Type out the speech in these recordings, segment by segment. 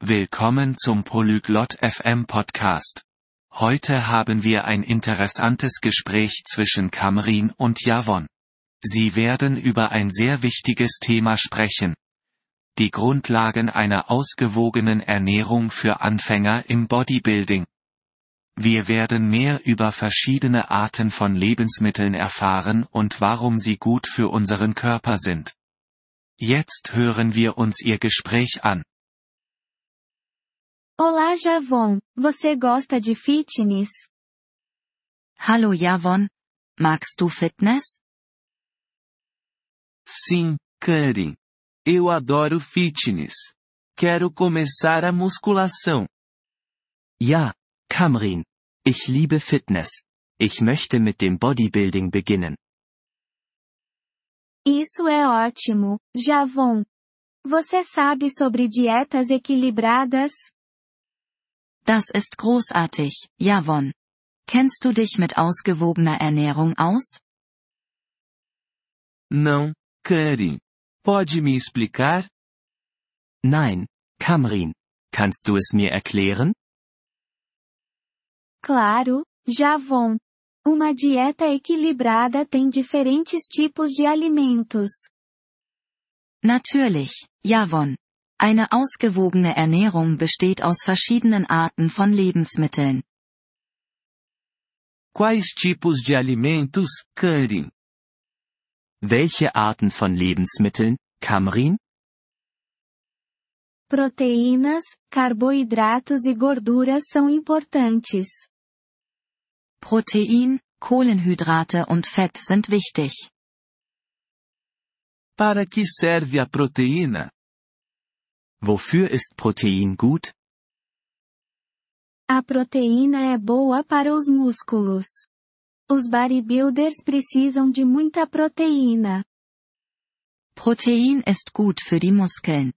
Willkommen zum Polyglot FM Podcast. Heute haben wir ein interessantes Gespräch zwischen Kamrin und Javon. Sie werden über ein sehr wichtiges Thema sprechen. Die Grundlagen einer ausgewogenen Ernährung für Anfänger im Bodybuilding. Wir werden mehr über verschiedene Arten von Lebensmitteln erfahren und warum sie gut für unseren Körper sind. Jetzt hören wir uns ihr Gespräch an. Olá Javon, você gosta de fitness? Hallo Javon, magst du Fitness? Sim, Karen. Eu adoro fitness. Quero começar a musculação. Ja, Kamrin. Ich liebe Fitness. Ich möchte mit dem Bodybuilding beginnen. Isso é ótimo, Javon. Você sabe sobre dietas equilibradas? Das ist großartig, Javon. Kennst du dich mit ausgewogener Ernährung aus? Não, Karen. Pode me explicar? Nein, Kamrin. Kannst du es mir erklären? Claro, Javon. Uma dieta equilibrada tem diferentes tipos de alimentos. Natürlich, Javon. Eine ausgewogene Ernährung besteht aus verschiedenen Arten von Lebensmitteln. Quais tipos de alimentos, Karen? Welche Arten von Lebensmitteln, Kamrin? Proteínas, carboidratos e gorduras são importantes. Protein, Kohlenhydrate und Fett sind wichtig. Para que serve a proteína? Wofür ist Protein gut? A proteína é boa para os músculos. Os bodybuilders precisam de muita proteína. Protein ist gut für die Muskeln.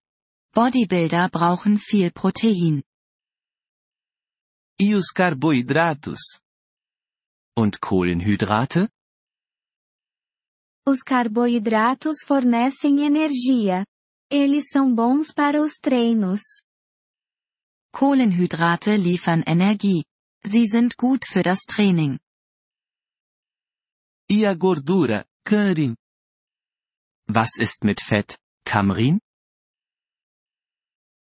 Bodybuilder brauchen viel Protein. E os carboidratos? Und Kohlenhydrate? Os carboidratos fornecem energia. Eles são bons para os treinos. Kohlenhydrate liefern Energie. Sie sind gut für das Training. E a gordura, Karen? Was ist mit Fett, Kamrin?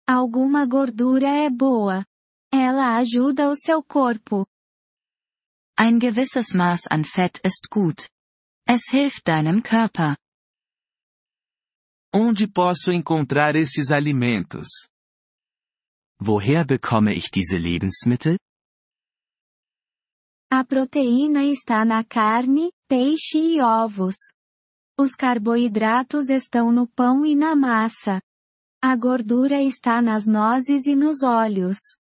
Alguma gordura é boa. Ela ajuda o seu corpo. Ein gewisses Maß an Fett ist gut. Es hilft deinem Körper. Onde posso encontrar esses alimentos? Woher bekomme ich diese Lebensmittel? A proteína está na carne, peixe e ovos. Os carboidratos estão no pão e na massa. A gordura está nas nozes e nos óleos.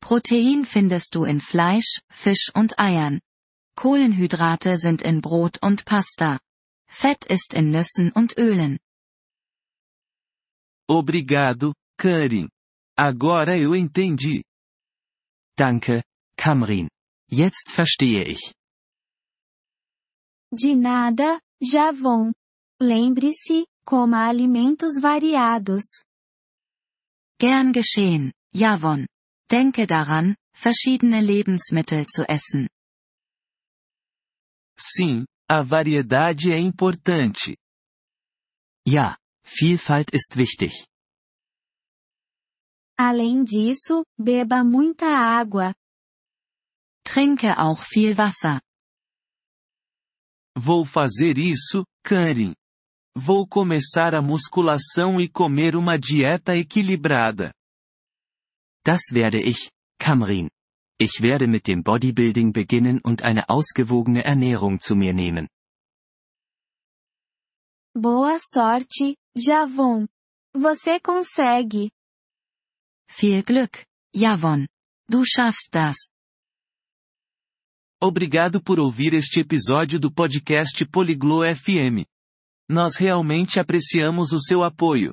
Protein findest du in Fleisch, Fisch und Eiern. Kohlenhydrate sind in Brot und Pasta. Fett ist in Nüssen und Ölen. Obrigado, Karen. Agora eu entendi. Danke, Kamrin. Jetzt verstehe ich. De nada, Javon. Lembre-se, coma alimentos variados. Gern geschehen, Javon. Denke daran, verschiedene Lebensmittel zu essen. Sim, a variedade é importante. Ja, Vielfalt ist wichtig. Além disso, beba muita água. Trinke auch viel Wasser. Vou fazer isso, Karen. Vou começar a musculação e comer uma dieta equilibrada. Das werde ich, Kamrin. Ich werde mit dem Bodybuilding beginnen und eine ausgewogene Ernährung zu mir nehmen. Boa sorte, Javon. Você consegue. Viel Glück, Javon. Du schaffst das. Obrigado por ouvir este episódio do podcast Poliglo FM. Nós realmente apreciamos o seu apoio.